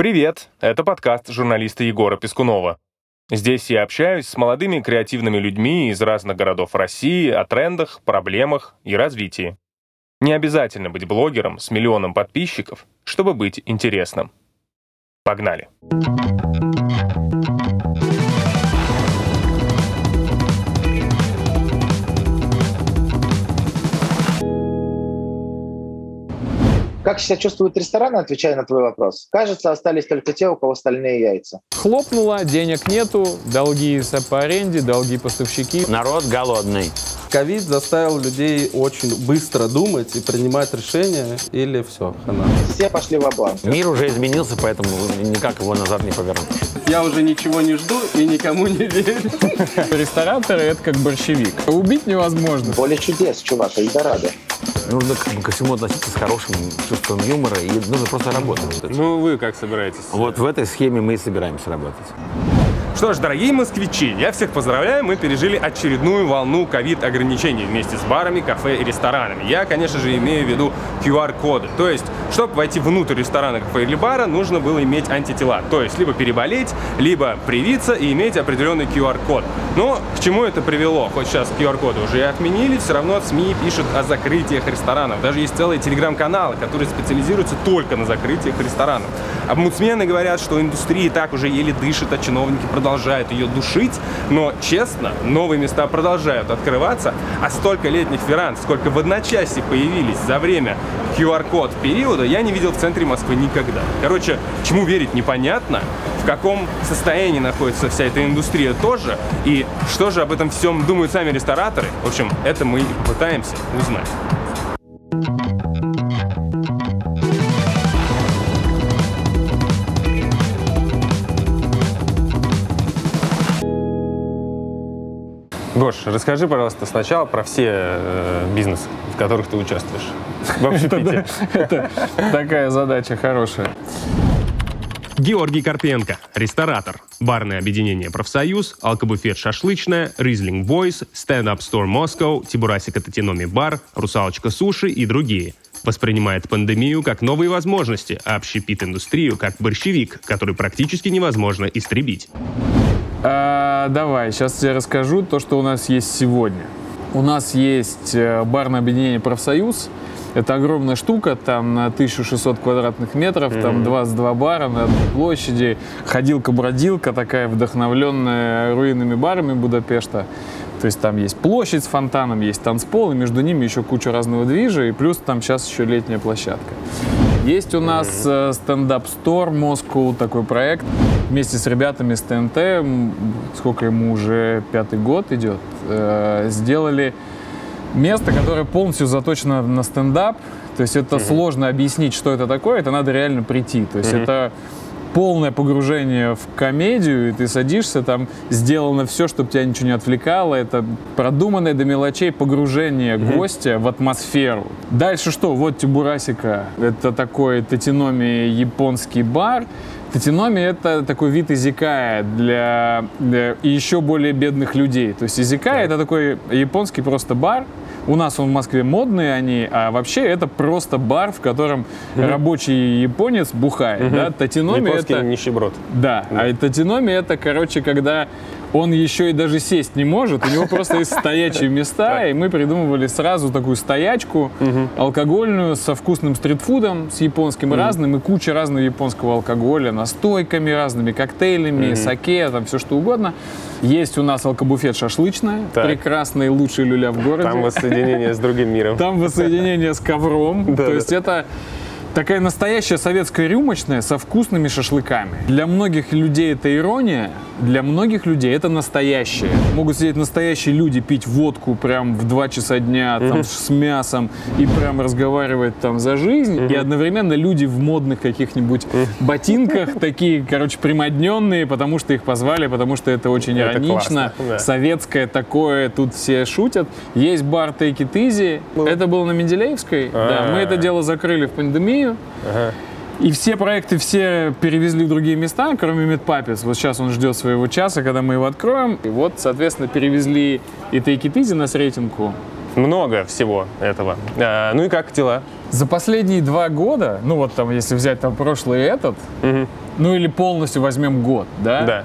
Привет! Это подкаст журналиста Егора Пескунова. Здесь я общаюсь с молодыми креативными людьми из разных городов России о трендах, проблемах и развитии. Не обязательно быть блогером с миллионом подписчиков, чтобы быть интересным. Погнали! Как себя чувствуют рестораны, отвечая на твой вопрос? Кажется, остались только те, у кого стальные яйца. Хлопнуло, денег нету, долги по аренде, долги поставщики. Народ голодный. Ковид заставил людей очень быстро думать и принимать решения, или все, хана. Все пошли в банк Мир уже изменился, поэтому никак его назад не повернуть. Я уже ничего не жду и никому не верю. Рестораторы — это как борщевик. Убить невозможно. Поле чудес, чувак, Эльдорадо. Нужно ко всему относиться с хорошим чувством юмора, и нужно просто работать. Ну, вы как собираетесь? Вот в этой схеме мы и собираемся работать. Что ж, дорогие москвичи, я всех поздравляю, мы пережили очередную волну ковид-ограничений вместе с барами, кафе и ресторанами. Я, конечно же, имею в виду QR-коды. То есть, чтобы войти внутрь ресторана, кафе или бара, нужно было иметь антитела. То есть, либо переболеть, либо привиться и иметь определенный QR-код. Но к чему это привело? Хоть сейчас QR-коды уже и отменили, все равно СМИ пишут о закрытиях ресторанов. Даже есть целые телеграм-каналы, которые специализируются только на закрытиях ресторанов. Омбудсмены говорят, что индустрия и так уже еле дышит, а чиновники продолжают ее душить. Но, честно, новые места продолжают открываться, а столько летних веранд, сколько в одночасье появились за время QR-код периода, я не видел в центре Москвы никогда. Короче, чему верить непонятно, в каком состоянии находится вся эта индустрия тоже, и что же об этом всем думают сами рестораторы. В общем, это мы и попытаемся узнать. Гош, расскажи, пожалуйста, сначала про все э, бизнесы, в которых ты участвуешь. В общепите. Это такая задача хорошая. Георгий Карпенко, ресторатор, барное объединение «Профсоюз», алкобуфет «Шашлычная», «Riesling Boyz», «Stand-Up Store Москва», «Тибурасика Татиноми Bar», «Русалочка Суши» и другие. Воспринимает пандемию как новые возможности, а общепит-индустрию как борщевик, который практически невозможно истребить. А, давай, сейчас тебе расскажу то, что у нас есть сегодня. У нас есть э, барное объединение «Профсоюз». Это огромная штука, там на 1600 квадратных метров, там 22 бара на одной площади. Ходилка-бродилка такая, вдохновленная руинами барами Будапешта. То есть там есть площадь с фонтаном, есть танцпол, и между ними еще куча разного движа, и плюс там сейчас еще летняя площадка. Есть у нас э, стендап стор Москву, такой проект. Вместе с ребятами с ТНТ, сколько ему уже пятый год идет, э, сделали место, которое полностью заточено на стендап. То есть это сложно объяснить, что это такое, это надо реально прийти. То есть это полное погружение в комедию, и ты садишься, там сделано все, чтобы тебя ничего не отвлекало. Это продуманное до мелочей погружение гостя в атмосферу. Дальше что? Вот Тибурасика. Это такой татиноми японский бар. Татиноми — это такой вид изикая для, для еще более бедных людей. То есть изикая — это такой японский просто бар. У нас он в Москве модные они, а вообще это просто бар, в котором рабочий японец бухает. Да? Татиноми — это... нищеброд. Да, а татиноми это, короче, когда он еще и даже сесть не может, у него просто есть стоячие места, и мы придумывали сразу такую стоячку алкогольную со вкусным стритфудом, с японским разным, и куча разного японского алкоголя, настойками разными, коктейлями, саке, там все что угодно. Есть у нас алкобуфет шашлычная, Так. прекрасный, лучший люля в городе. Там воссоединение с другим миром. Там воссоединение с ковром. То есть это такая настоящая советская рюмочная со вкусными шашлыками. Для многих людей это ирония, для многих людей это настоящее. Могут сидеть настоящие люди, пить водку прям в 2 часа дня там, с мясом и прям разговаривать там за жизнь. И одновременно люди в модных каких-нибудь ботинках, такие, короче, примодненные, потому что их позвали, потому что это очень Это иронично, классно, да. советское такое, тут все шутят. Есть бар Take It Easy, это было на Менделеевской, да, А. мы это дело закрыли в пандемию. И все проекты все перевезли в другие места, кроме Медпапец. Вот сейчас он ждет своего часа, когда мы его откроем. И вот, соответственно, перевезли и Take It Easy на Сретенку, много всего этого. А, ну и как дела? За последние два года, ну вот там, если взять там прошлый и этот, Мгм. ну или полностью возьмем год, да? Да.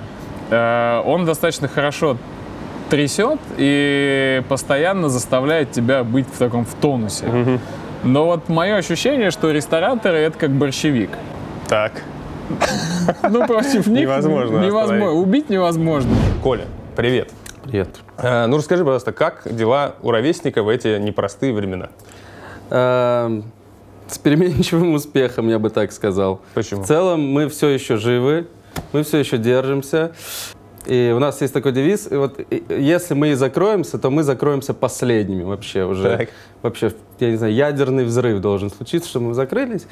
Э, он достаточно хорошо трясет и постоянно заставляет тебя быть в таком в тонусе. Но вот мое ощущение, что рестораторы это как борщевик. Так. Ну, против них Невозможно невозможно. Убить невозможно. Коля, привет. Привет. А, ну расскажи, пожалуйста, как дела у ровесника в эти непростые времена? Эм, С переменчивым успехом, я бы так сказал. Почему? В целом мы все еще живы, мы все еще держимся. И у нас есть такой девиз, и вот и- если мы и закроемся, то мы закроемся последними вообще уже. Так. Вообще, я не знаю, ядерный взрыв должен случиться, чтобы мы закрылись.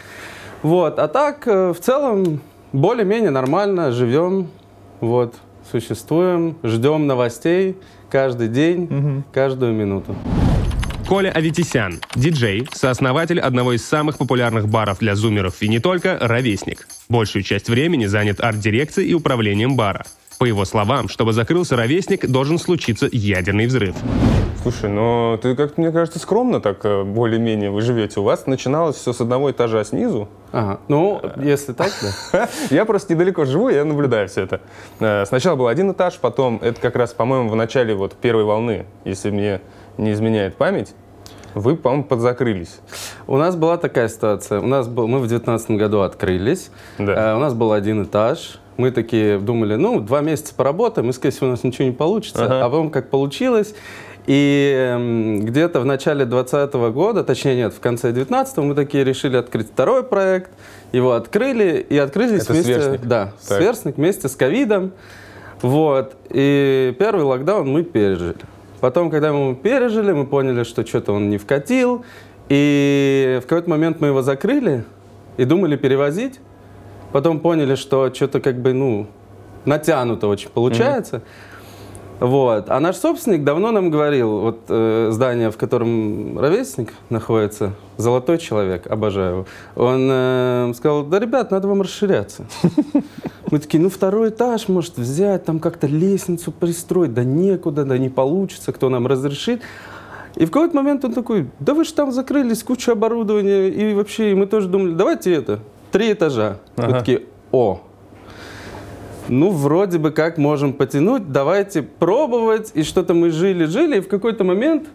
Вот, а так, э, в целом, более-менее нормально живем, вот, существуем, ждем новостей каждый день, каждую минуту. Коля Аветисян, диджей, сооснователь одного из самых популярных баров для зумеров и не только, «Ровесник». Большую часть времени занят арт-дирекцией и управлением бара. По его словам, чтобы закрылся «Ровесник», должен случиться ядерный взрыв. Слушай, ну ты как-то, мне кажется, скромно так э, более-менее вы живете. У вас начиналось все с одного этажа снизу. Ага, ну, если так, да. Я просто недалеко живу, я наблюдаю все это. Э, Сначала был один этаж, потом, это как раз, по-моему, в начале вот первой волны, если мне не изменяет память, вы, по-моему, подзакрылись. У нас была такая ситуация. У нас был, мы в 2019 году открылись. Да. Э, у нас был один этаж. Мы такие думали, ну, два месяца поработаем, и, скорее всего, у нас ничего не получится. Ага. А потом как получилось. И эм, где-то в начале 2020 года, точнее нет, в конце 2019 мы такие решили открыть второй проект. Его открыли и открылись Это вместе... «Сверстник». Да, Так. сверстник вместе с ковидом. Вот. И первый локдаун мы пережили. Потом, когда мы его пережили, мы поняли, что что-то он не вкатил. И в какой-то момент мы его закрыли и думали перевозить. Потом поняли, что что-то как бы, ну, натянуто очень получается. Вот. А наш собственник давно нам говорил, вот э, здание, в котором ровесник находится, золотой человек, обожаю его, он э, сказал, да, ребят, надо вам расширяться. Мы такие, ну второй этаж, может, взять, там как-то лестницу пристроить, да некуда, да не получится, кто нам разрешит. И в какой-то момент он такой, да вы же там закрылись, куча оборудования, и вообще, и мы тоже думали, давайте это, три этажа. Мы Ага. такие, о, ну, вроде бы как можем потянуть, давайте пробовать. И что-то мы жили-жили, и в какой-то момент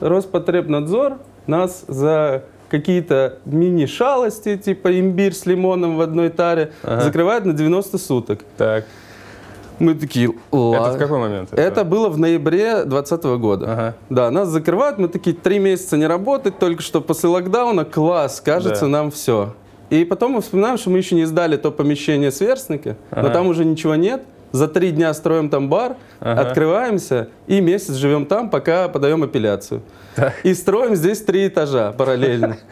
Роспотребнадзор нас за какие-то мини-шалости, типа имбирь с лимоном в одной таре, закрывает на 90 суток. Так. Мы такие, ладно. Это в какой момент? Это было в ноябре 2020 года. Ага. Да, нас закрывают, мы такие три месяца не работать, только что после локдауна, класс, кажется, Да. нам все. И потом мы вспоминаем, что мы еще не сдали то помещение сверстника, но Ага. там уже ничего нет. За три дня строим там бар, Ага. открываемся и месяц живем там, пока подаем апелляцию. И строим здесь три этажа параллельно.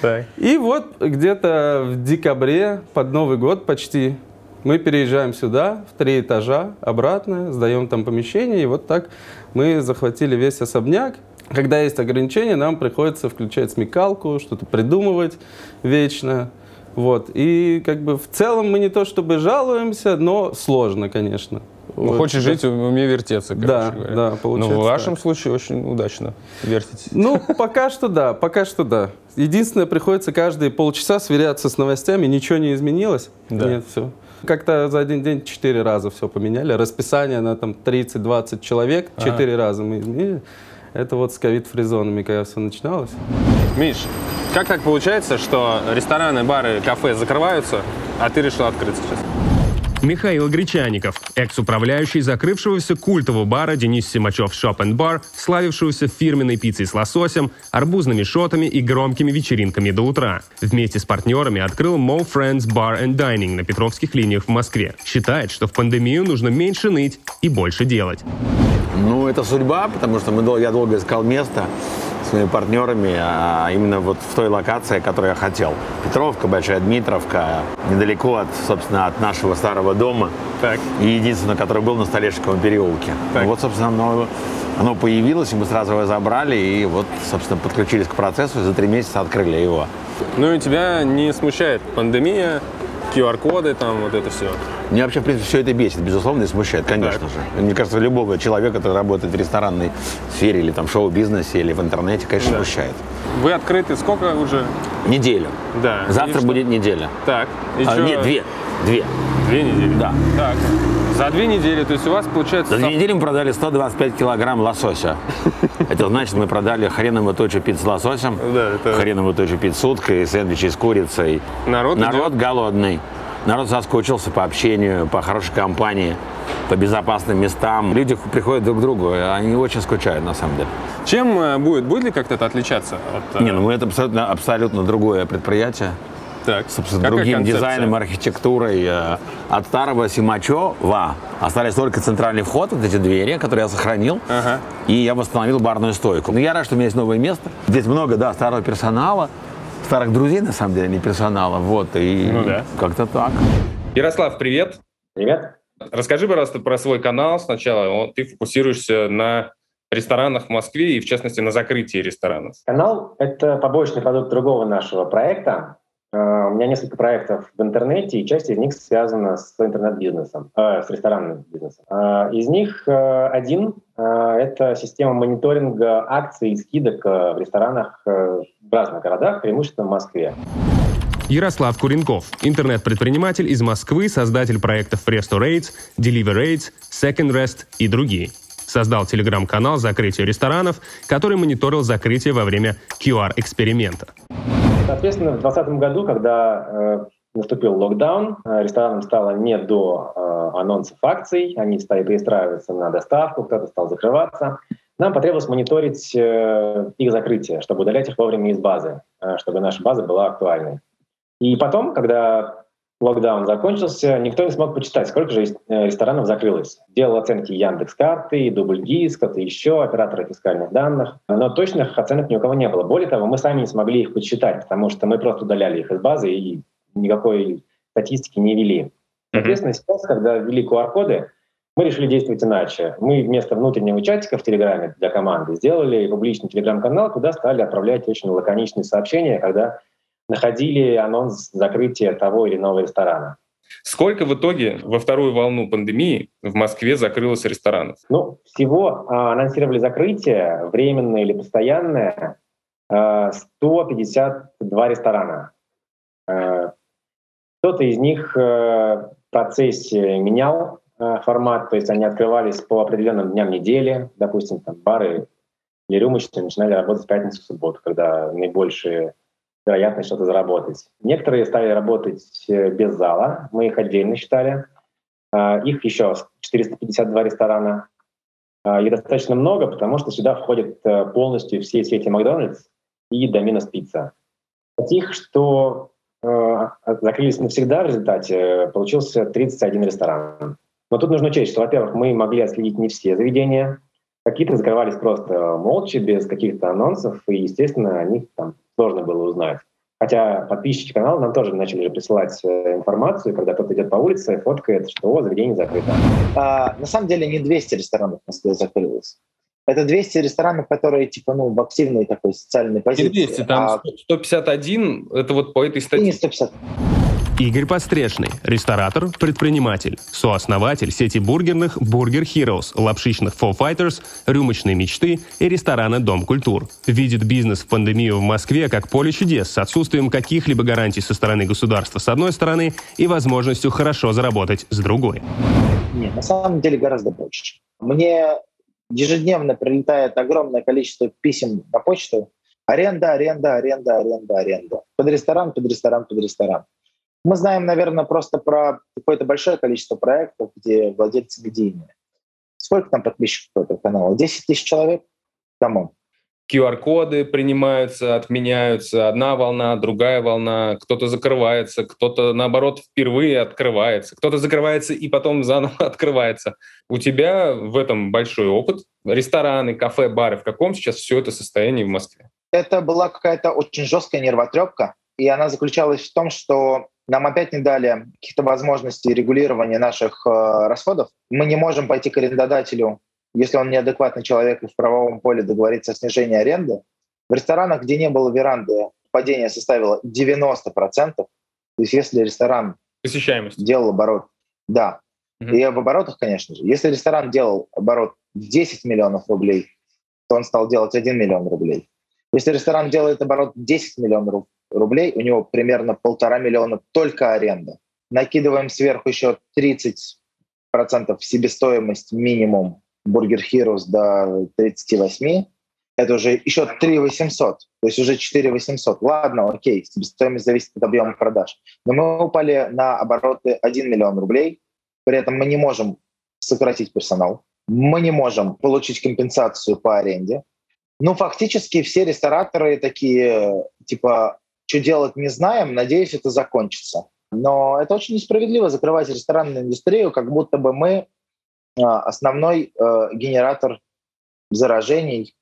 Так. И вот где-то в декабре, под Новый год почти, мы переезжаем сюда, в три этажа, обратно, сдаем там помещение, и вот так мы захватили весь особняк. Когда есть ограничения, нам приходится включать смекалку, что-то придумывать вечно. Вот. И как бы в целом мы не то чтобы жалуемся, но сложно, конечно. Ну, Вот. хочешь жить, уме вертеться, короче Да, говоря. да, Но получается в вашем так. случае очень удачно вертитесь. Ну, пока что да, пока что да. Единственное, приходится каждые полчаса сверяться с новостями, ничего не изменилось. Да. Нет, все. Как-то за один день четыре раза все поменяли. Расписание на там 30-20 человек, четыре раза мы изменили. Это вот с ковид-фризонами, когда все начиналось. Миш, как так получается, что рестораны, бары, кафе закрываются, а ты решил открыться сейчас? Михаил Гречаников, экс-управляющий закрывшегося культового бара Денис Симачев Shop and Bar, славившегося фирменной пиццей с лососем, арбузными шотами и громкими вечеринками до утра. Вместе с партнерами открыл Mo Friends Bar and Dining на Петровских линиях в Москве. Считает, что в пандемию нужно меньше ныть и больше делать. Ну, это судьба, потому что мы, я долго искал место своими партнерами, а именно вот в той локации, которую я хотел. Петровка, Большая Дмитровка, недалеко от, собственно, от нашего старого дома. Так. И единственное, который был на Столешниковом переулке. Так. Ну, вот, собственно, оно, оно появилось, и мы сразу его забрали, и вот, собственно, подключились к процессу, и за три месяца открыли его. Ну и тебя не смущает пандемия, QR-коды, там вот это все. Мне вообще, в принципе, все это бесит, безусловно, и смущает, конечно Так. же. Мне кажется, любого человека, который работает в ресторанной сфере или там шоу-бизнесе или в интернете, конечно, Да. смущает. Вы открыты сколько уже? Неделю. Да. Завтра что? будет неделя. Так. И А, чё? нет, две. Две. Две недели? Да. Так. За две недели, то есть у вас получается... За две недели мы продали 125 килограмм лосося. Это значит, мы продали хреновую точку пиццу с лососем, это- хреновую точку пиццу с уткой, сэндвичи с курицей. Народ Народ голодный. Народ соскучился по общению, по хорошей компании, по безопасным местам. Люди приходят друг к другу, и они очень скучают, на самом деле. Чем э, будет? Будет ли как-то это отличаться от... э, Не, ну это абсолютно, абсолютно другое предприятие. Так. с Какая другим концепция? дизайном, архитектурой. э, От старого Симачева остались только центральный вход, вот эти двери, которые я сохранил. Ага. И я восстановил барную стойку. Но я рад, что у меня есть новое место. Здесь много, да, старого персонала, старых друзей, на самом деле, не персонала. Вот, и Ну да. как-то так. Ярослав, привет. Привет. Расскажи, пожалуйста, про свой канал сначала. Ты фокусируешься на ресторанах в Москве и, в частности, на закрытии ресторанов. Канал — это побочный продукт другого нашего проекта. Э, У меня несколько проектов в интернете, и часть из них связана с интернет-бизнесом, э, с ресторанным бизнесом. Э, Из них э, один это система мониторинга акций и скидок в ресторанах в разных городах, преимущественно в Москве. Ярослав Куренков, интернет-предприниматель из Москвы, создатель проектов Presto Rates, Deliver Rates, Second Rest и другие. Создал телеграм-канал «Закрытие ресторанов», который мониторил закрытие во время QR-эксперимента. Соответственно, в 2020 году, когда э, наступил локдаун, э, ресторанам стало не до э, анонсов акций, они стали перестраиваться на доставку, кто-то стал закрываться. Нам потребовалось мониторить их закрытие, чтобы удалять их вовремя из базы, чтобы наша база была актуальной. И потом, когда локдаун закончился, никто не смог почитать, сколько же э, ресторанов закрылось. Делал оценки Яндекс.Карты, Дубльгиз, кто-то еще, операторы фискальных данных. Но точных оценок ни у кого не было. Более того, мы сами не смогли их подсчитать, потому что мы просто удаляли их из базы и никакой статистики не вели. Соответственно, сейчас, когда ввели QR-коды, мы решили действовать иначе. Мы вместо внутреннего чатика в Телеграме для команды сделали публичный Телеграм-канал, куда стали отправлять очень лаконичные сообщения, когда находили анонс закрытия того или иного ресторана. Сколько в итоге во вторую волну пандемии в Москве закрылось ресторанов? Ну, всего а, анонсировали закрытие, временное или постоянное, а, 152 ресторана. А, Кто-то из них э, в процессе менял формат, то есть они открывались по определенным дням недели, допустим, там бары или рюмочные начинали работать в пятницу, в субботу, когда наибольшая вероятность что-то заработать. Некоторые стали работать э, без зала, мы их отдельно считали. А, Их еще 452 ресторана. А, Их достаточно много, потому что сюда входят э, полностью все сети Макдональдс и Доминос Пицца. Таких, что э, закрылись навсегда в результате, получился 31 ресторан. Но тут нужно учесть, что, во-первых, мы могли отследить не все заведения, какие-то закрывались просто молча, без каких-то анонсов, и, естественно, о них там сложно было узнать. Хотя подписчики канала нам тоже начали же присылать э, информацию, когда кто-то идет по улице, фоткает, что о, заведение закрыто. А, на самом деле не 200 ресторанов в Москве закрылось. Это 200 ресторанов, которые типа ну в активной такой социальной позиции. Не 200, там а 151, это вот по этой и статье. не 150. Игорь Подстрешный, ресторатор, предприниматель, сооснователь сети бургерных Burger Heroes, лапшичных Four Fighters, рюмочной мечты и ресторана Дом культур. Видит бизнес в пандемию в Москве как поле чудес с отсутствием каких-либо гарантий со стороны государства с одной стороны и возможностью хорошо заработать с другой. Нет, на самом деле гораздо больше. Мне ежедневно прилетает огромное количество писем на почту. Аренда, аренда, аренда, аренда, аренда. Под ресторан, под ресторан, под ресторан. Мы знаем, наверное, просто про какое-то большое количество проектов, где владельцы медийные. Сколько там подписчиков этого канала? 10 тысяч человек? Кому? QR-коды принимаются, отменяются, одна волна, другая волна, кто-то закрывается, кто-то, наоборот, впервые открывается, кто-то закрывается и потом заново открывается. У тебя в этом большой опыт. Рестораны, кафе, бары. В каком сейчас все это состояние в Москве? Это была какая-то очень жесткая нервотрепка, и она заключалась в том, что нам опять не дали каких-то возможностей регулирования наших э, расходов. Мы не можем пойти к арендодателю если он неадекватный человек и в правовом поле договориться о снижении аренды. В ресторанах, где не было веранды, падение составило 90%. То есть если ресторан Посещаемость. делал оборот. Да. Мгм. И в оборотах, конечно же. Если ресторан делал оборот в 10 миллионов рублей, то он стал делать 1 миллион рублей. Если ресторан делает оборот 10 миллионов рублей, у него примерно полтора миллиона только аренда. Накидываем сверху еще 30% в себестоимость минимум Burger Heroes до 38, это уже еще 3 800, то есть уже 4 800. Ладно, окей, себестоимость зависит от объема продаж. Но мы упали на обороты 1 миллион рублей, при этом мы не можем сократить персонал, мы не можем получить компенсацию по аренде. Ну, фактически все рестораторы такие, типа, что делать не знаем, надеюсь, это закончится. Но это очень несправедливо закрывать ресторанную индустрию, как будто бы мы а, основной э, генератор заражений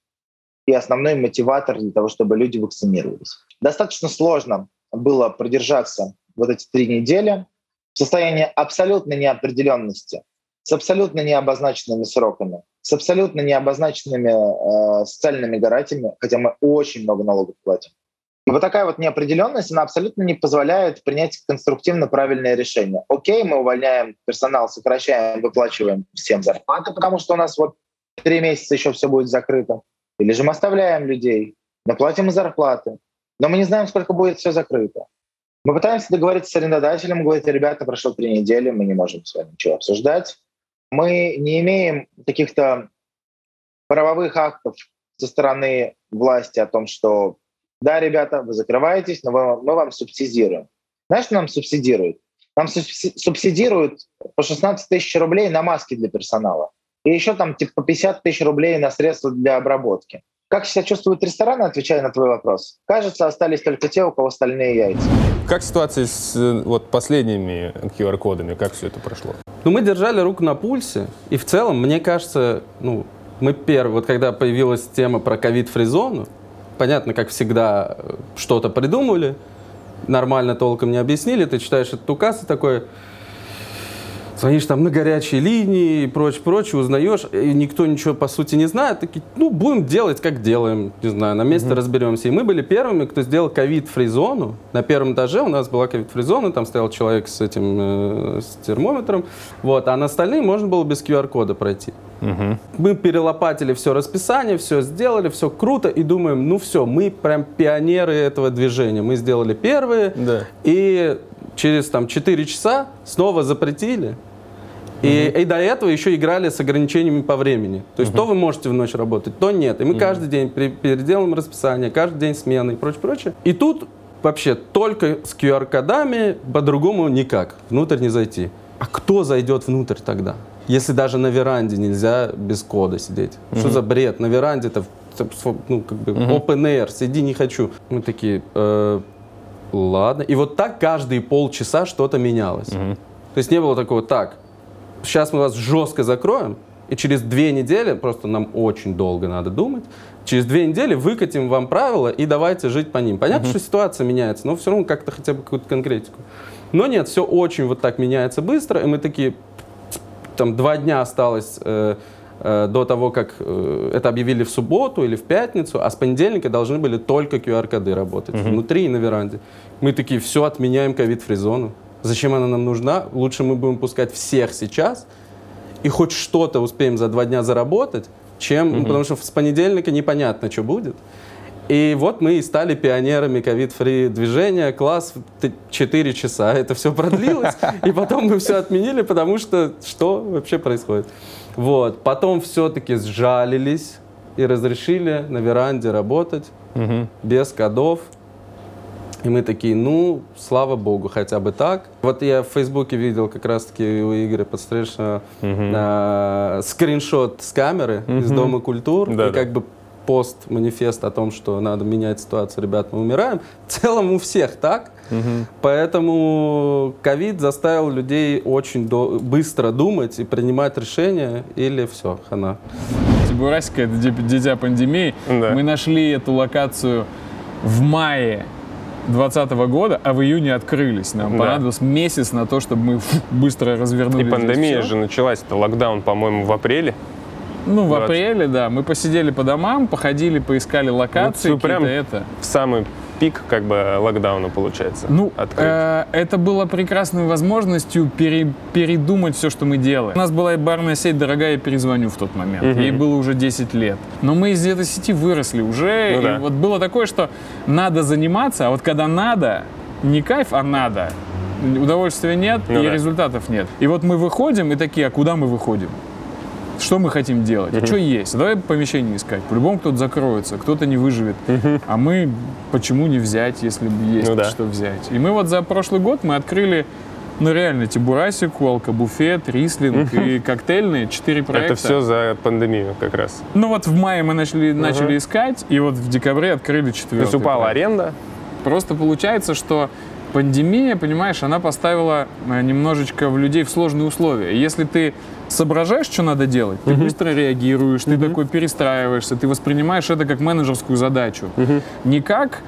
и основной мотиватор для того, чтобы люди вакцинировались. Достаточно сложно было продержаться вот эти три недели в состоянии абсолютной неопределенности, с абсолютно необозначенными сроками, с абсолютно необозначенными э, социальными гарантиями, хотя мы очень много налогов платим. И вот такая вот неопределенность, она абсолютно не позволяет принять конструктивно правильное решение. Окей, мы увольняем персонал, сокращаем, выплачиваем всем зарплаты, потому что у нас вот три месяца еще все будет закрыто. Или же мы оставляем людей, но платим зарплаты, но мы не знаем, сколько будет все закрыто. Мы пытаемся договориться с арендодателем, говорить, ребята, прошло три недели, мы не можем с вами ничего обсуждать. Мы не имеем каких-то правовых актов со стороны власти о том, что да, ребята, вы закрываетесь, но мы, мы вам субсидируем. Знаешь, что нам субсидируют? Нам субси- субсидируют по 16 тысяч рублей на маски для персонала. И еще там типа по 50 тысяч рублей на средства для обработки. Как себя чувствуют рестораны, отвечая на твой вопрос? Кажется, остались только те, у кого стальные яйца. Как ситуация с э, вот, последними QR-кодами? Как все это прошло? Ну, мы держали руку на пульсе, и в целом, мне кажется, ну, мы первые, вот когда появилась тема про ковид-фризону, понятно, как всегда, э, что-то придумали, нормально толком не объяснили, ты читаешь этот указ и такой, звонишь там на горячие линии и прочее, прочее, узнаешь, и никто ничего по сути не знает, такие, ну, будем делать, как делаем, не знаю, на месте разберемся. И мы были первыми, кто сделал ковид-фри-зону. На первом этаже у нас была ковид-фри-зона, там стоял человек с этим, э, с термометром, вот, а на остальные можно было без QR-кода пройти. Мы перелопатили все расписание, все сделали, все круто, и думаем, ну все, мы прям пионеры этого движения. Мы сделали первые, Да. и через там 4 часа снова запретили. И, и до этого еще играли с ограничениями по времени. То есть то вы можете в ночь работать, то нет. И мы каждый день при- переделываем расписание, каждый день смены и прочее, прочее. И тут вообще только с QR-кодами, по-другому никак. Внутрь не зайти. А кто зайдет внутрь тогда? Если даже на веранде нельзя без кода сидеть. Что за бред? На веранде это ну, как бы open air, сиди не хочу. Мы такие, «Э, ладно. И вот так каждые полчаса что-то менялось. То есть не было такого, так, сейчас мы вас жестко закроем, и через две недели, просто нам очень долго надо думать, через две недели выкатим вам правила и давайте жить по ним. Понятно, что ситуация меняется, но все равно как-то хотя бы какую-то конкретику. Но нет, все очень вот так меняется быстро, и мы такие, там два дня осталось э, э, до того, как э, это объявили в субботу или в пятницу, а с понедельника должны были только QR-коды работать внутри и на веранде. Мы такие, все, отменяем ковид-фризону. Зачем она нам нужна? Лучше мы будем пускать всех сейчас и хоть что-то успеем за два дня заработать, чем, ну, потому что с понедельника непонятно, что будет. И вот мы и стали пионерами ковид-фри движения. Класс 4 часа. Это все продлилось. И потом мы все отменили, потому что что вообще происходит? Вот. Потом все-таки сжалились и разрешили на веранде работать без кодов. И мы такие, ну, слава богу, хотя бы так. Вот я в Фейсбуке видел как раз-таки у Игоря Подстрельшего а, скриншот с камеры из Дома культур. Да-да. и как бы пост-манифест о том, что надо менять ситуацию, ребят, мы умираем. В целом у всех так. Поэтому ковид заставил людей очень до- быстро думать и принимать решения, или все, хана. Тибурасика — это ди- дитя пандемии. Да. Мы нашли эту локацию в мае 2020 года, а в июне открылись. Нам Да. понадобился месяц на то, чтобы мы фу, быстро развернули И пандемия же началась, это локдаун, по-моему, в апреле. Ну, в 20. апреле, да. Мы посидели по домам, походили, поискали локации, Ну, прям- это. В самый пик как бы локдауна получается. Ну, открыть. э, это было прекрасной возможностью пере- передумать все, что мы делаем. У нас была и барная сеть «Дорогая, я перезвоню» в тот момент. Мгм. Ей было уже 10 лет. Но мы из этой сети выросли уже. Ну и да. вот было такое, что надо заниматься, а вот когда надо, не кайф, а надо. Удовольствия нет Ну и да. результатов нет. И вот мы выходим и такие, а куда мы выходим? Что мы хотим делать? Что есть? Давай помещение искать. По-любому кто-то закроется, кто-то не выживет. А мы почему не взять, если есть Ну да. что взять? И мы вот за прошлый год мы открыли, ну реально, Тибурасику, Алкобуфет, Рислинг и коктейльные, четыре проекта. Это все за пандемию как раз. Ну вот в мае мы начали, начали искать, и вот в декабре открыли То есть четвертый упала проект. аренда. Просто получается, что пандемия, понимаешь, она поставила э, немножечко в людей в сложные условия. Если ты соображаешь, что надо делать, ты быстро реагируешь, ты такой перестраиваешься, ты воспринимаешь это как менеджерскую задачу. Не как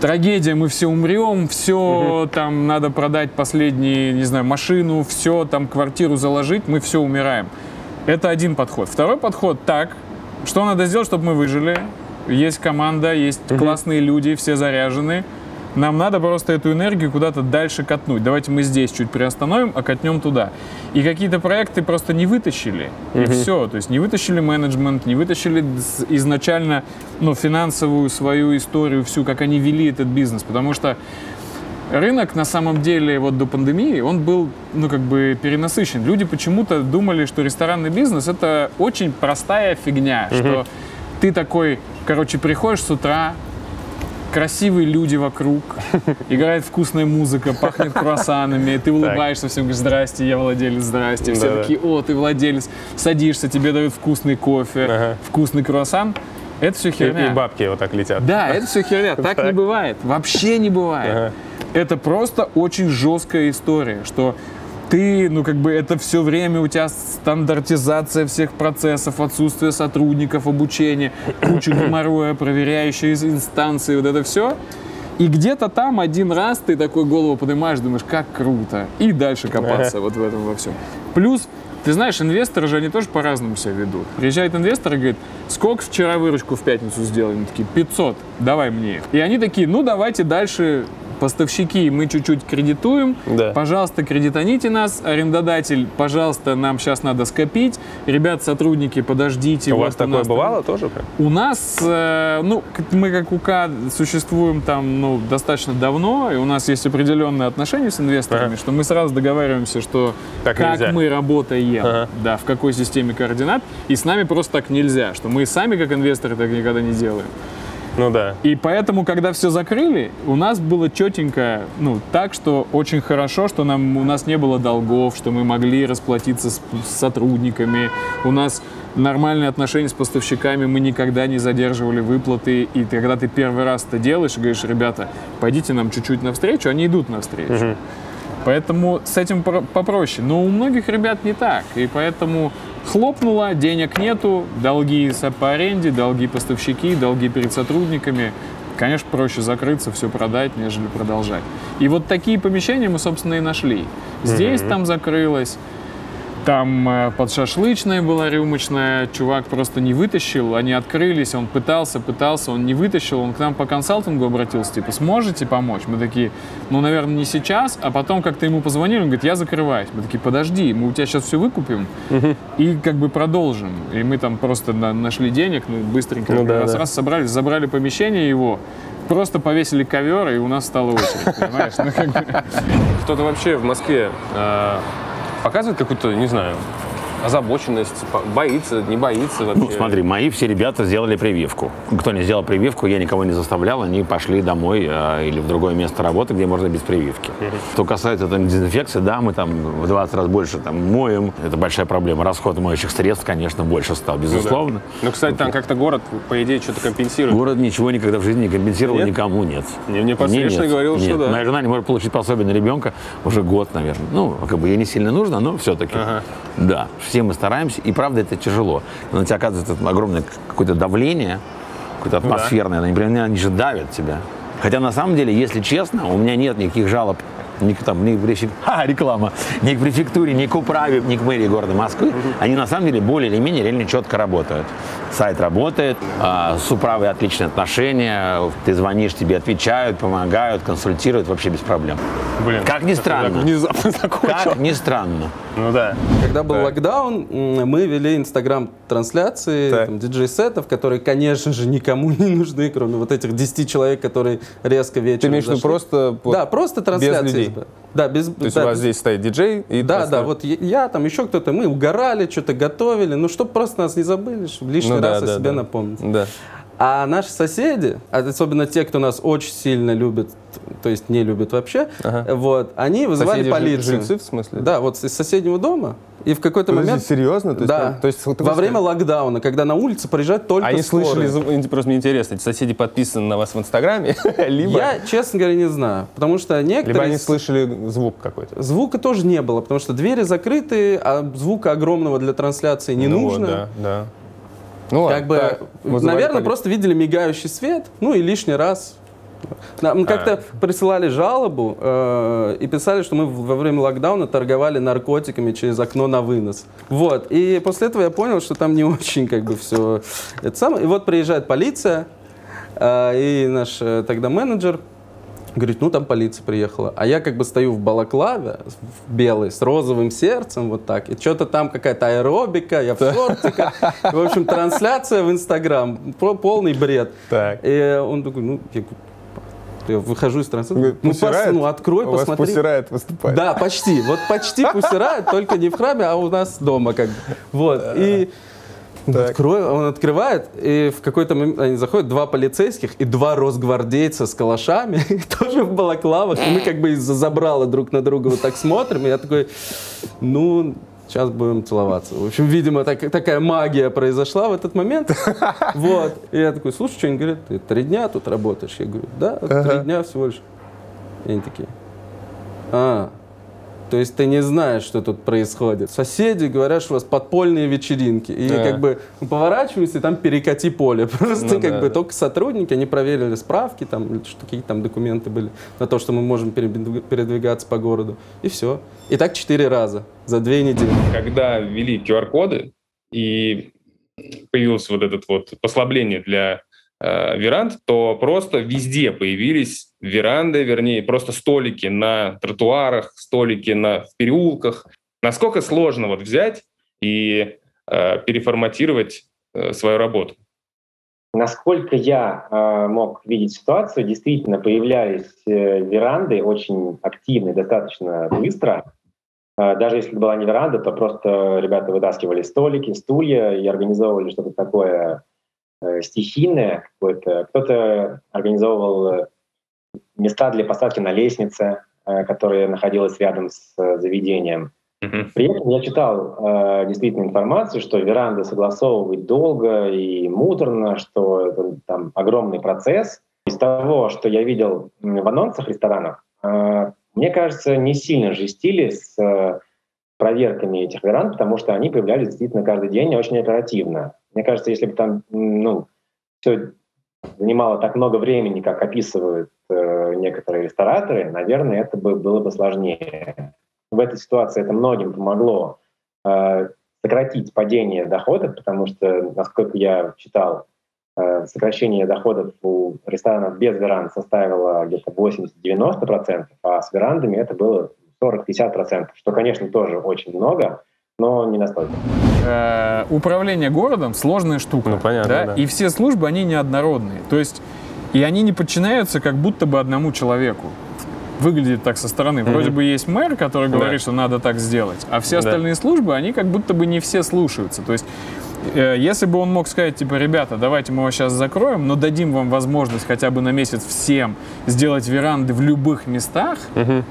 трагедия, мы все умрем, все там надо продать последнюю, не знаю, машину, все там квартиру заложить, мы все умираем. Это один подход. Второй подход так, что надо сделать, чтобы мы выжили. Есть команда, есть классные люди, все заряжены. Нам надо просто эту энергию куда-то дальше катнуть. Давайте мы здесь чуть приостановим, а катнем туда. И какие-то проекты просто не вытащили. И все. То есть не вытащили менеджмент, не вытащили изначально ну, финансовую свою историю, всю, как они вели этот бизнес. Потому что рынок на самом деле вот до пандемии, он был, ну, как бы перенасыщен. Люди почему-то думали, что ресторанный бизнес это очень простая фигня, что ты такой, короче, приходишь с утра, красивые люди вокруг, играет вкусная музыка, пахнет круассанами, ты улыбаешься всем, говоришь, здрасте, я владелец, здрасте. Все такие, о, ты владелец. Садишься, тебе дают вкусный кофе, вкусный круассан. Это все И, херня. и бабки вот так летят. Да, это все херня. Так не бывает. Вообще не бывает. Это просто очень жесткая история, что ты, ну, как бы это все время у тебя стандартизация всех процессов, отсутствие сотрудников, обучение, куча геморроя, проверяющие инстанции, вот это все. И где-то там один раз ты такой голову поднимаешь, думаешь, как круто. И дальше копаться вот в этом во всем. Плюс, ты знаешь, инвесторы же, они тоже по-разному себя ведут. Приезжает инвестор и говорит, сколько вчера выручку в пятницу сделали? Они такие, 500, давай мне. их». И они такие, ну давайте дальше поставщики мы чуть-чуть кредитуем, Да. пожалуйста, кредитоните нас, арендодатель, пожалуйста, нам сейчас надо скопить, ребят, сотрудники, подождите. У вот вас такое нас там- бывало тоже? прям? у нас, э, ну, мы как УК существуем там, ну, достаточно давно, и у нас есть определенные отношения с инвесторами, Ага. что мы сразу договариваемся, что Так как нельзя. мы работаем, Ага. да, в какой системе координат, и с нами просто так нельзя, что мы сами как инвесторы так никогда не делаем. Ну да. И поэтому, когда все закрыли, у нас было четенько, ну, так, что очень хорошо, что нам, у нас не было долгов, что мы могли расплатиться с, с сотрудниками, у нас нормальные отношения с поставщиками, мы никогда не задерживали выплаты, и ты, когда ты первый раз это делаешь, и говоришь, ребята, пойдите нам чуть-чуть навстречу, они идут навстречу. Поэтому с этим про- попроще. Но у многих ребят не так. И поэтому хлопнуло, денег нету, долги по аренде, долги поставщики, долги перед сотрудниками. Конечно, проще закрыться, все продать, нежели продолжать. И вот такие помещения мы, собственно, и нашли. Здесь там закрылось, там э, под шашлычной была рюмочная, чувак просто не вытащил, они открылись, он пытался, пытался, он не вытащил, он к нам по консалтингу обратился, типа, сможете помочь? Мы такие, ну, наверное, не сейчас, а потом как-то ему позвонили, он говорит, я закрываюсь. Мы такие, подожди, мы у тебя сейчас все выкупим и как бы продолжим. И мы там просто на- нашли денег, ну, быстренько Ну да, раз, да. раз собрали, забрали помещение его, просто повесили ковер, и у нас стала очередь, понимаешь? Ну, как бы, Кто-то вообще в Москве э, показывает какую-то, не знаю, озабоченность, боится, не боится вообще? Ну, смотри, мои все ребята сделали прививку. Кто не сделал прививку, я никого не заставлял, они пошли домой э, или в другое место работы, где можно без прививки. Что касается там, дезинфекции, да, мы там в 20 раз больше там моем, это большая проблема. Расход моющих средств, конечно, больше стал, Ну да. безусловно. Ну, кстати, там как-то город, по идее, что-то компенсирует. Город ничего никогда в жизни не компенсировал Нет? никому, нет. Мне- мне нет, говорил, что нет. да. Моя жена не может получить пособие на ребенка уже год, наверное. Ну, как бы ей не сильно нужно, но все-таки. Ага. Да, все мы стараемся, и правда это тяжело. На тебя оказывается огромное какое-то давление, какое-то Ну да. атмосферное, они, прям- они же давят тебя. Хотя на самом деле, если честно, у меня нет никаких жалоб ни к, там, ни к префек- Ха, реклама, ни к префектуре, ни к управе, ни к мэрии города Москвы, они на самом деле более или менее реально четко работают. Сайт работает, а, с управой отличные отношения, ты звонишь, тебе отвечают, помогают, консультируют, вообще без проблем. Блин. Как ни странно. внезапно закончил. Как ни странно. Ну да. Когда был Так. локдаун, мы вели инстаграм-трансляции, диджей-сетов, которые, конечно же, никому не нужны, кроме вот этих 10 человек, которые резко вечером Ты имеешь в виду просто... Да, просто трансляции. людей? Да, без... То есть да, у вас без- здесь стоит диджей и... Да, да, вот я, я, там еще кто-то, мы угорали, что-то готовили, ну, чтобы просто нас не забыли, чтобы лишний Ну да, раз да, о себе да. напомнить. Да. А наши соседи, особенно те, кто нас очень сильно любит, то есть не любит вообще, Ага. вот, они вызывали Соседи, полицию. жильцы, в смысле? Да, вот из соседнего дома. И в какой-то Подожди, момент... серьезно? То есть, да. то есть вот Во время локдауна, когда на улице проезжают только Они скорые. слышали, просто мне интересно, эти соседи подписаны на вас в Инстаграме, либо, Я, честно говоря, не знаю. Потому что либо некоторые... они с- слышали звук какой-то. Звука тоже не было, потому что двери закрыты, а звука огромного для трансляции не Ну вот, нужно. Да, да. Ну Как бы, так, наверное, полицию. просто видели мигающий свет, ну и лишний раз. Нам как-то присылали жалобу э, и писали, что мы во время локдауна торговали наркотиками через окно на вынос. Вот. И после этого я понял, что там не очень как бы все это самое. И вот приезжает полиция, э, и наш э, тогда менеджер Говорит, ну там полиция приехала. А я как бы стою в балаклаве, в белой, с розовым сердцем, вот так. И что-то там какая-то аэробика, я в шортиках. В общем, трансляция в Инстаграм. Полный бред. Так. И он такой, ну, я, говорю, я выхожу из трансляции. Ну, Riot? ну, открой, У посмотри. Riot выступает. Да, почти. Вот почти пусирает, только не в храме, а у нас дома как бы. Вот. И Открой, он открывает, и в какой-то момент они заходят, два полицейских и два росгвардейца с калашами, тоже в балаклавах. И мы как бы из-за забрала друг на друга вот так смотрим, и я такой, ну, сейчас будем целоваться. В общем, видимо, так- такая магия произошла в этот момент. Вот. И я такой, слушай, что они говорят, ты три дня тут работаешь? Я говорю, да, три дня всего лишь. И они такие, а, то есть ты не знаешь, что тут происходит. Соседи говорят, что у вас подпольные вечеринки. И Да. как бы поворачиваемся, и там перекати поле. Просто Ну как да, бы да. только сотрудники, они проверили справки, там, что какие там документы были на то, что мы можем передвиг- передвигаться по городу. И все. И так четыре раза за две недели. Когда ввели QR-коды и появилось вот это вот послабление для э, веранд, то просто везде появились веранды, вернее, просто столики на тротуарах, столики на, в переулках. Насколько сложно вот взять и э, переформатировать э, свою работу? Насколько я э, мог видеть ситуацию, действительно появлялись э, веранды очень активно, достаточно быстро. Э, даже если это была не веранда, то просто ребята вытаскивали столики, стулья и организовывали что-то такое стихийное какое-то. Кто-то организовывал э, места для посадки на лестнице, э, которая находилась рядом с э, заведением. Мгм. При этом я читал э, действительно информацию, что веранды согласовывать долго и муторно, что это там огромный процесс. Из того, что я видел в анонсах ресторанов, э, мне кажется, не сильно жестили с э, проверками этих веранд, потому что они появлялись действительно каждый день очень оперативно. Мне кажется, если бы там ну, все занимало так много времени, как описывают э, некоторые рестораторы, наверное, это бы было бы сложнее. В этой ситуации это многим помогло э, сократить падение доходов, потому что, насколько я читал, э, сокращение доходов у ресторанов без веранд составило где-то 80-90%, а с верандами это было 40-50%, что, конечно, тоже очень много, но не настолько. Э, управление городом сложная штука. Ну, понятно, да. И все службы, они неоднородные. То есть, и они не подчиняются как будто бы одному человеку. Выглядит так со стороны. Вроде бы есть мэр, который Да. говорит, что надо так сделать, а все Да. остальные службы, они как будто бы не все слушаются. То есть, э, если бы он мог сказать, типа, ребята, давайте мы вас сейчас закроем, но дадим вам возможность хотя бы на месяц всем сделать веранды в любых местах, Мгм.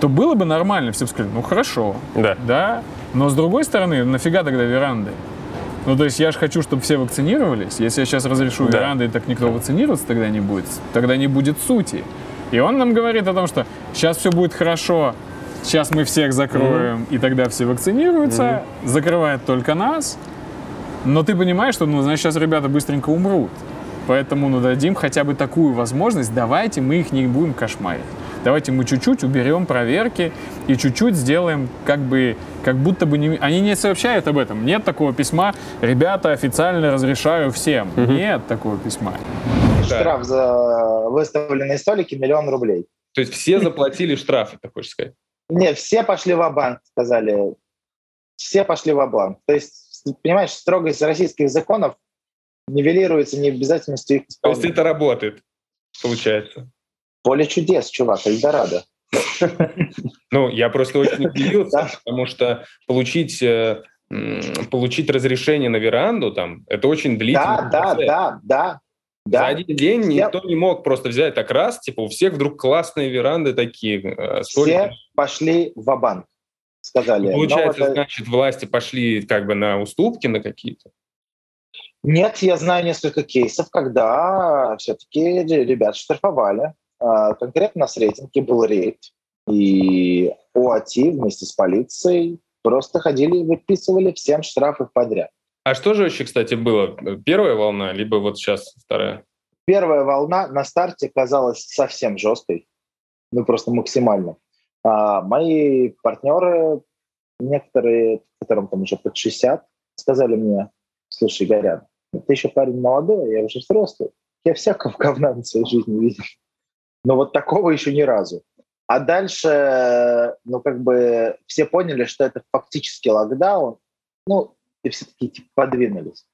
то было бы нормально. Все бы сказали, ну хорошо, Да. да, но с другой стороны, нафига тогда веранды? Ну, то есть я же хочу, чтобы все вакцинировались. Если я сейчас разрешу Да. веранды, так никто вакцинироваться тогда не будет. Тогда не будет сути. И он нам говорит о том, что сейчас все будет хорошо, сейчас мы всех закроем, и тогда все вакцинируются, закрывает только нас. Но ты понимаешь, что, ну, значит, сейчас ребята быстренько умрут. Поэтому, ну, дадим хотя бы такую возможность, давайте мы их не будем кошмарить. Давайте мы чуть-чуть уберем проверки и чуть-чуть сделаем как бы, как будто бы не... Они не сообщают об этом. Нет такого письма, ребята, официально разрешаю всем. Нет такого письма. Штраф за выставленные столики миллион рублей. То есть все заплатили штрафы, ты хочешь сказать? Нет, все пошли в банк сказали. Все пошли в банк То есть, понимаешь, строгость российских законов нивелируется необязательностью их То есть исполнения. это работает, получается. Поле чудес, чувак, Эльдорадо. Ну, я просто очень удивился, Да. потому что получить, э, получить разрешение на веранду там, это очень длительный Да, да, процесс. да, да. За Да, один день Все- никто не мог просто взять так раз, типа у всех вдруг классные веранды такие, э, столики. все пошли в банк сказали. Ну, «Ну, Получается, вот, э, значит, власти пошли как бы на уступки на какие-то. Нет, я знаю несколько кейсов, когда все-таки ребят штрафовали. А, Конкретно на Сретенке был рейд, и ОАТИ вместе с полицией просто ходили и выписывали всем штрафы подряд. А что же еще, кстати, было? Первая волна, либо вот сейчас вторая? Первая волна на старте казалась совсем жесткой, ну просто максимально. А мои партнеры, некоторые, которым там уже под 60, сказали мне, слушай, Горян, ты еще парень молодой, я уже взрослый, я всякого говна на своей жизни видел. Но вот такого еще ни разу. А дальше, ну, как бы все поняли, что это фактически локдаун, ну, и все таки типа, подвинулись.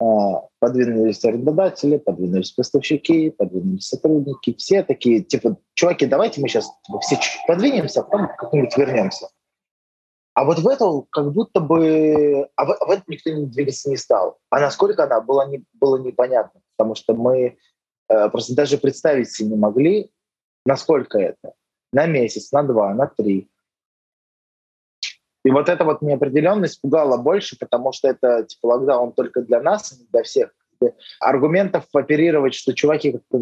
А, Подвинулись арендодатели, подвинулись поставщики, подвинулись сотрудники. Все такие, типа, чуваки, давайте мы сейчас типа, все чуть-чуть подвинемся, а потом как-нибудь вернемся. А вот в это как будто бы... А в, в это никто не двигаться не стал. А насколько она была, не, было непонятно. Потому что мы просто даже представить себе не могли, насколько это. На месяц, на два, на три. И вот эта вот неопределенность пугала больше, потому что это типа локдаун только для нас, а для всех. Аргументов оперировать, что чуваки как-то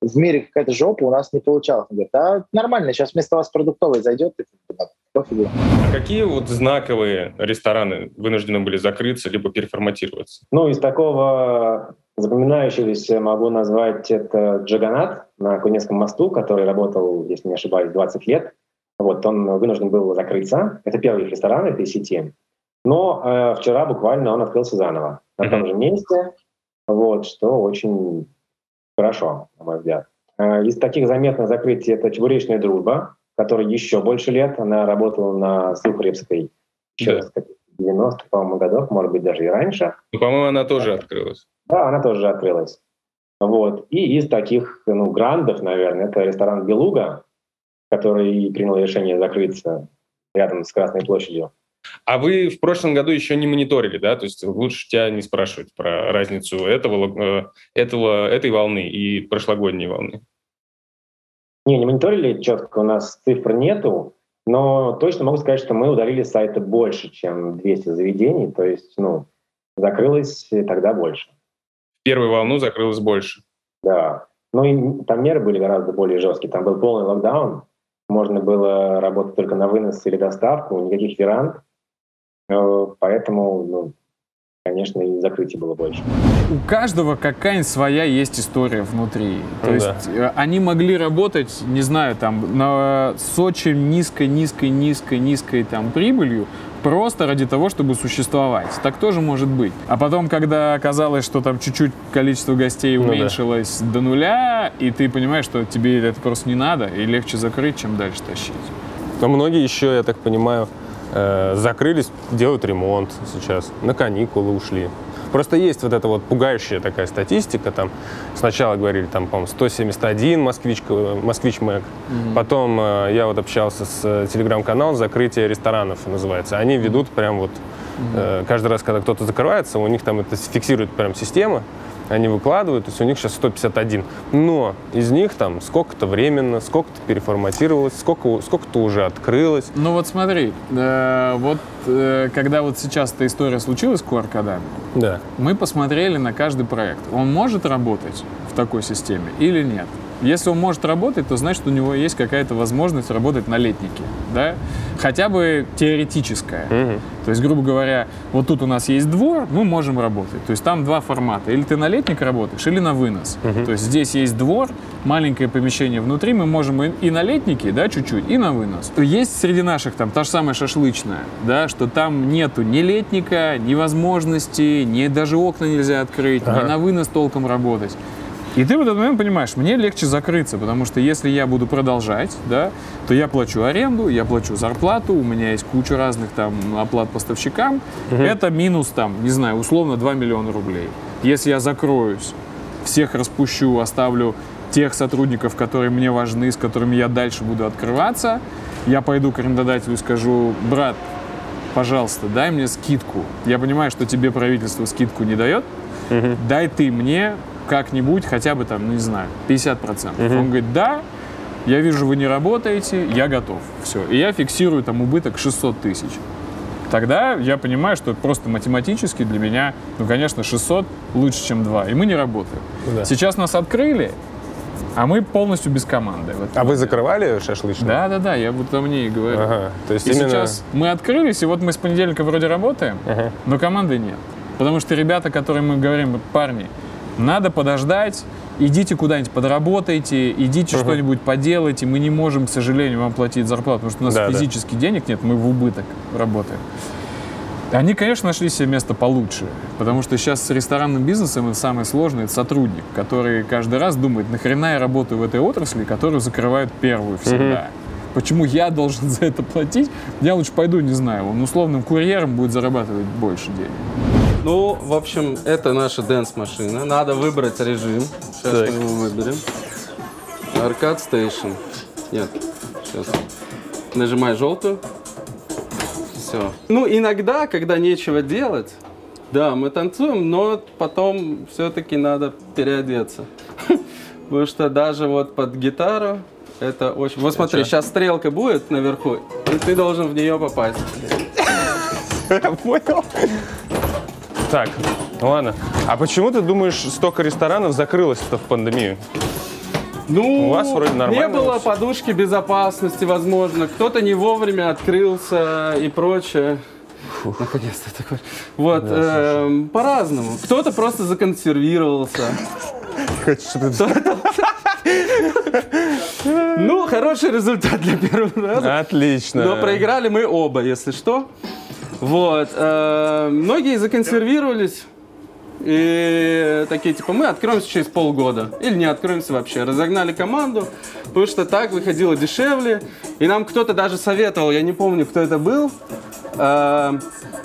в мире какая-то жопа, у нас не получалось. Он говорит, а нормально, сейчас вместо вас продуктовый зайдет, и да, пофигу. А какие вот знаковые рестораны вынуждены были закрыться, либо переформатироваться? Ну, из такого запоминающегося могу назвать это Джаганат на Кунецком мосту, который работал, если не ошибаюсь, 20 лет. Вот, он вынужден был закрыться. Это первый ресторан этой сети. Но э, вчера буквально он открылся заново на том же месте, вот, что очень хорошо, на мой взгляд. Э, из таких заметных закрытий это «Чебуречная дружба», которая еще больше лет. Она работала на Сухаревской еще Да. с 90-х, по-моему, годов, может быть, даже и раньше. Ну, по-моему, она тоже открылась. Да, она тоже открылась. Вот. И из таких ну, грандов, наверное, это ресторан «Белуга», который принял решение закрыться рядом с Красной площадью. А вы в прошлом году еще не мониторили, да? То есть лучше тебя не спрашивать про разницу этого, э, этого, этой волны и прошлогодней волны. Не, не мониторили четко, у нас цифр нету, но точно могу сказать, что мы удалили с сайта больше, чем 200 заведений, то есть, ну, закрылось тогда больше. В первую волну закрылось больше. Да. Ну и там меры были гораздо более жесткие. Там был полный локдаун. Можно было работать только на вынос или доставку, никаких веранд. Э, Поэтому, ну, конечно, и закрытий было больше. У каждого какая-нибудь своя есть история внутри. То Ну есть э, они могли работать, не знаю, там, на, с очень низкой, низкой, низкой, низкой там прибылью, просто ради того, чтобы существовать. Так тоже может быть. А потом, когда оказалось, что там чуть-чуть количество гостей Ну да. уменьшилось до нуля, и ты понимаешь, что тебе это просто не надо, и легче закрыть, чем дальше тащить. Но многие еще, я так понимаю, закрылись, делают ремонт сейчас, на каникулы ушли. Просто есть вот эта вот пугающая такая статистика, там сначала говорили, там, по-моему, 171 москвич, москвич Мэг, потом э, я вот общался с э, телеграм-каналом «Закрытие ресторанов» называется, они ведут прям вот, э, каждый раз, когда кто-то закрывается, у них там это фиксирует прям система, они выкладывают, то есть у них сейчас 151. Но из них там сколько-то временно, сколько-то переформатировалось, сколько, сколько-то уже открылось. Ну вот смотри, э, вот э, когда вот сейчас эта история случилась с QR-кодами, Да. мы посмотрели на каждый проект. Он может работать в такой системе или нет? Если он может работать, то значит у него есть какая-то возможность работать на летнике, да? Хотя бы теоретическая. То есть, грубо говоря, вот тут у нас есть двор, мы можем работать. То есть там два формата. Или ты на летник работаешь, или на вынос. То есть здесь есть двор, маленькое помещение внутри, мы можем и, на летнике, да, чуть-чуть, и на вынос. Есть среди наших там та же самая шашлычная, да, что там нету ни летника, ни возможности, ни даже окна нельзя открыть, ни на вынос толком работать. И ты в этот момент понимаешь, мне легче закрыться, потому что если я буду продолжать, да, то я плачу аренду, я плачу зарплату, у меня есть куча разных там оплат поставщикам. Это минус там, не знаю, условно 2 миллиона рублей. Если я закроюсь, всех распущу, оставлю тех сотрудников, которые мне важны, с которыми я дальше буду открываться, я пойду к арендодателю и скажу, брат, пожалуйста, дай мне скидку. Я понимаю, что тебе правительство скидку не дает, дай ты мне как-нибудь хотя бы там, ну не знаю, 50%. Он говорит, да, я вижу, вы не работаете, я готов. Все. И я фиксирую там убыток 600 тысяч. Тогда я понимаю, что просто математически для меня, ну, конечно, 600 лучше, чем 2. И мы не работаем. Да. Сейчас нас открыли, а мы полностью без команды. в этот А вы закрывали шашлычную? Да, да, да, я вот о ней и говорю. Ага, то есть И именно... сейчас мы открылись, и вот мы с понедельника вроде работаем, Ага. но команды нет. Потому что ребята, которым мы говорим, парни, надо подождать, идите куда-нибудь подработайте, идите что-нибудь поделайте. Мы не можем, к сожалению, вам платить зарплату, потому что у нас Да, да. физически денег нет, мы в убыток работаем. Они, конечно, нашли себе место получше, потому что сейчас с ресторанным бизнесом это самое сложное, это сотрудник, который каждый раз думает, нахрена я работаю в этой отрасли, которую закрывают первую всегда. Почему я должен за это платить? Я лучше пойду, не знаю, он условным курьером будет зарабатывать больше денег. Ну, в общем, это наша дэнс-машина. Надо выбрать режим. Сейчас Так. мы его выберем. Arcade Station. Нет, сейчас. Нажимай желтую. Все. Ну, иногда, когда нечего делать, да, мы танцуем, но потом все-таки надо переодеться. Потому что даже вот под гитару это очень... Вот смотри, сейчас стрелка будет наверху, и ты должен в нее попасть. Понял. Так, ладно. А почему ты думаешь, столько ресторанов закрылось-то в пандемию? Ну, У вас вроде нормально не было всё. подушки безопасности, возможно. Кто-то не вовремя открылся и прочее. Наконец-то такой. Вот, эм, по-разному. Кто-то просто законсервировался. Ну, хороший результат для первого раза. Отлично. Но проиграли мы оба, если что. Вот. э, Многие законсервировались. И такие, типа, мы откроемся через полгода. Или не откроемся вообще. Разогнали команду, потому что так выходило дешевле. И нам кто-то даже советовал, я не помню, кто это был, э,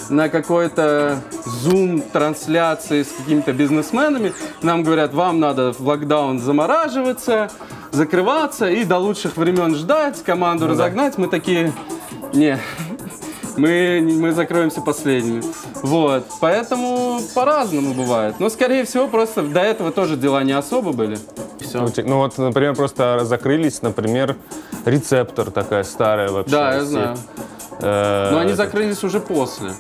на какой-то Zoom-трансляции с какими-то бизнесменами. Нам говорят, вам надо в локдаун замораживаться, закрываться и до лучших времен ждать, команду разогнать. Мы такие, не, мы, мы закроемся последними. Вот. Поэтому по-разному бывает. Но, скорее всего, просто до этого тоже дела не особо были. Все. У тебя- Ну вот, например, просто закрылись, например, рецептор такая старая вообще. Да, я знаю. Э, Но они закрылись уже после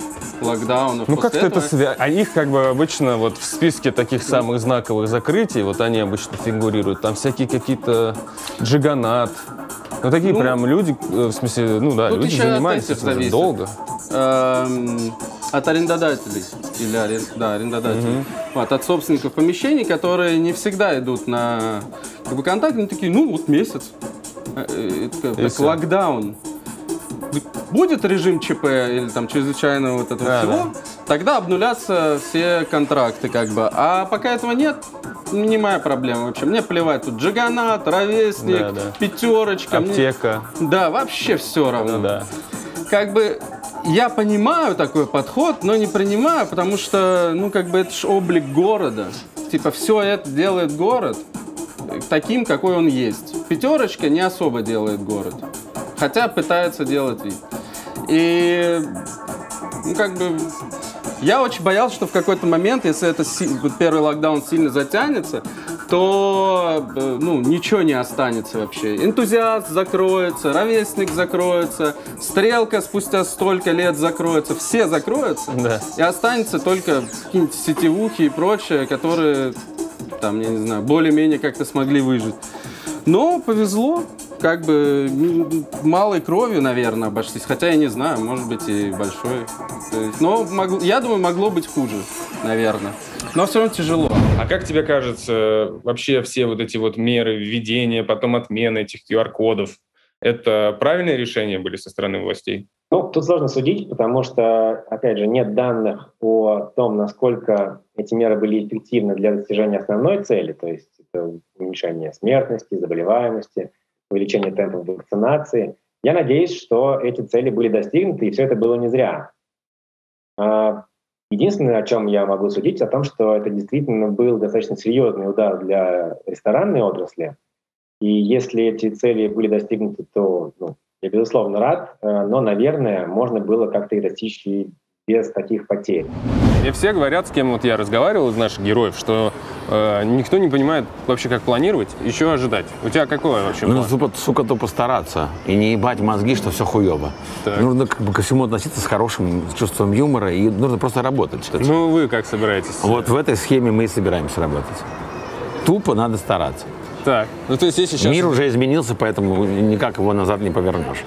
локдауна. Ну как-то это связано. А их как бы обычно вот в списке таких самых знаковых закрытий, вот они обычно фигурируют. Там всякие какие-то джиганат. Ну такие Ну, прям люди, э, в смысле, ну да, люди занимаются этим зависит. долго. Эм, от арендодателей. Или арен- да, арендодателей. Вот, от собственников помещений, которые не всегда идут на как бы, контакт, они такие, ну вот месяц. Э, э, это как- локдаун. Будет режим ЧП или там чрезвычайного вот этого Да, всего, тогда обнулятся все контракты как бы. А пока этого нет, не моя проблема вообще. Мне плевать, тут джиганат, ровесник, Да, да. пятерочка. мне- Аптека. Да, вообще все равно Ну да. как бы я понимаю такой подход, но не принимаю, потому что, ну, как бы это ж облик города. Типа, все это делает город таким, какой он есть. Пятерочка не особо делает город. Хотя пытается делать вид. И, ну, как бы, я очень боялся, что в какой-то момент, если это первый локдаун сильно затянется, то э, ну, ничего не останется вообще. Энтузиаст закроется, ровесник закроется, стрелка спустя столько лет закроется, все закроются. Да. И останется только какие-нибудь сетевухи и прочее, которые, там, я не знаю, более-менее как-то смогли выжить. Но повезло, как бы малой кровью, наверное, обошлись. Хотя я не знаю, может быть и большой. Есть, но могло- я думаю, могло быть хуже, наверное. Но все равно тяжело. А как тебе кажется, вообще все вот эти вот меры введения, потом отмены этих QR-кодов, это правильные решения были со стороны властей? Ну, тут сложно судить, потому что, опять же, нет данных о том, насколько эти меры были эффективны для достижения основной цели, то есть это уменьшение смертности, заболеваемости, увеличение темпов вакцинации. Я надеюсь, что эти цели были достигнуты, и все это было не зря. А, Единственное, о чем я могу судить, о том, что это действительно был достаточно серьезный удар для ресторанной отрасли. И если эти цели были достигнуты, то ну, я, безусловно, рад, э, но, наверное, можно было как-то и достичь и без таких потерь. Мне все говорят, с кем вот я разговаривал из наших героев, что никто не понимает вообще, как планировать, еще ожидать. У тебя какое вообще Ну, сука, сука, то постараться и не ебать мозги, что все хуево. Так. Нужно как бы ко всему относиться с хорошим чувством юмора и нужно просто работать. Ну, вы как собираетесь? Вот в этой схеме мы и собираемся работать. Тупо надо стараться. Так, ну то есть если сейчас, Мир уже изменился, поэтому никак его назад не повернешь.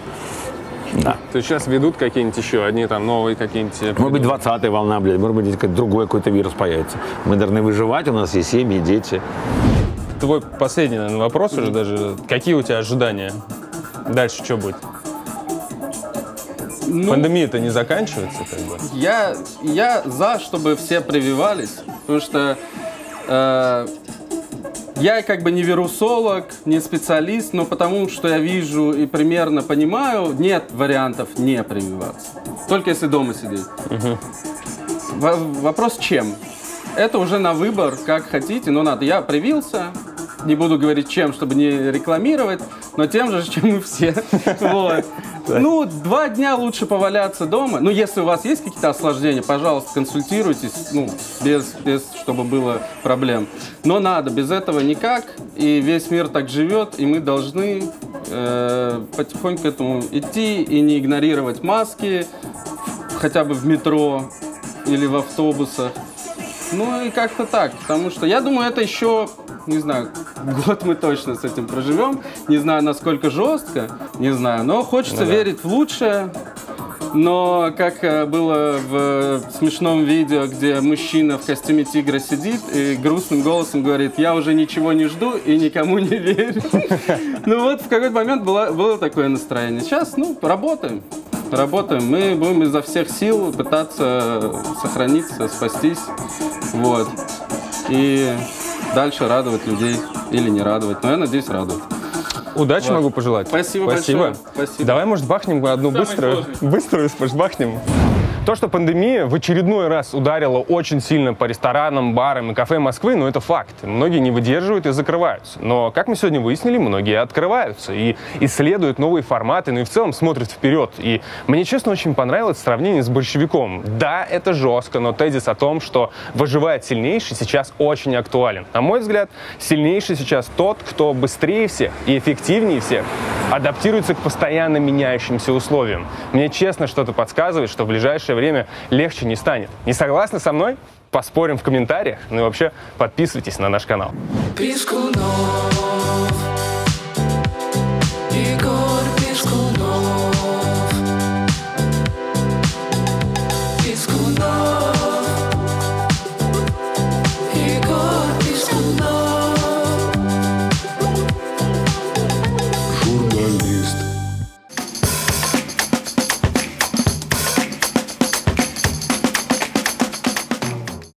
Да. то есть сейчас ведут какие-нибудь еще одни там новые какие-нибудь... э, Может быть, 20-я волна, блядь, может быть, какой-то другой какой-то вирус появится. Мы должны выживать, у нас есть семьи, дети. Твой последний, наверное, вопрос уже даже. Какие у тебя ожидания? Дальше что будет? Ну, Пандемия-то не заканчивается, как бы. Я, я за, чтобы все прививались, потому что э, я как бы не вирусолог, не специалист, но потому что я вижу и примерно понимаю, нет вариантов не прививаться. Только если дома сидеть. Во- Вопрос чем? Это уже на выбор, как хотите, но надо. Я привился, не буду говорить чем, чтобы не рекламировать, но тем же, чем и все. Вот. Ну, два дня лучше поваляться дома. Ну, если у вас есть какие-то осложнения, пожалуйста, консультируйтесь, ну, без, без чтобы было проблем. Но надо, без этого никак. И весь мир так живет, и мы должны э, потихоньку к этому идти и не игнорировать маски, хотя бы в метро или в автобусах. Ну и как-то так, потому что я думаю, это еще, не знаю, год мы точно с этим проживем. Не знаю, насколько жестко, не знаю, но хочется верить в лучшее. Но как э, было в э, смешном видео, где мужчина в костюме тигра сидит и грустным голосом говорит, я уже ничего не жду и никому не верю. Ну вот в какой-то момент было такое настроение. Сейчас, ну, работаем. Работаем. Мы будем изо всех сил пытаться сохраниться, спастись. Вот. И дальше радовать людей или не радовать. Но я надеюсь, радовать. Удачи могу пожелать. Спасибо Спасибо. большое. Спасибо. Давай, может, бахнем одну Самый быструю, сложный. быструю бахнем. То, что пандемия в очередной раз ударила очень сильно по ресторанам, барам и кафе Москвы, ну это факт. Многие не выдерживают и закрываются. Но, как мы сегодня выяснили, многие открываются и исследуют новые форматы, ну и в целом смотрят вперед. И мне, честно, очень понравилось сравнение с большевиком. Да, это жестко, но тезис о том, что выживает сильнейший, сейчас очень актуален. На мой взгляд, сильнейший сейчас тот, кто быстрее всех и эффективнее всех адаптируется к постоянно меняющимся условиям. Мне честно что-то подсказывает, что в ближайшее время легче не станет. Не согласны со мной? Поспорим в комментариях. Ну и вообще подписывайтесь на наш канал. Пискунов.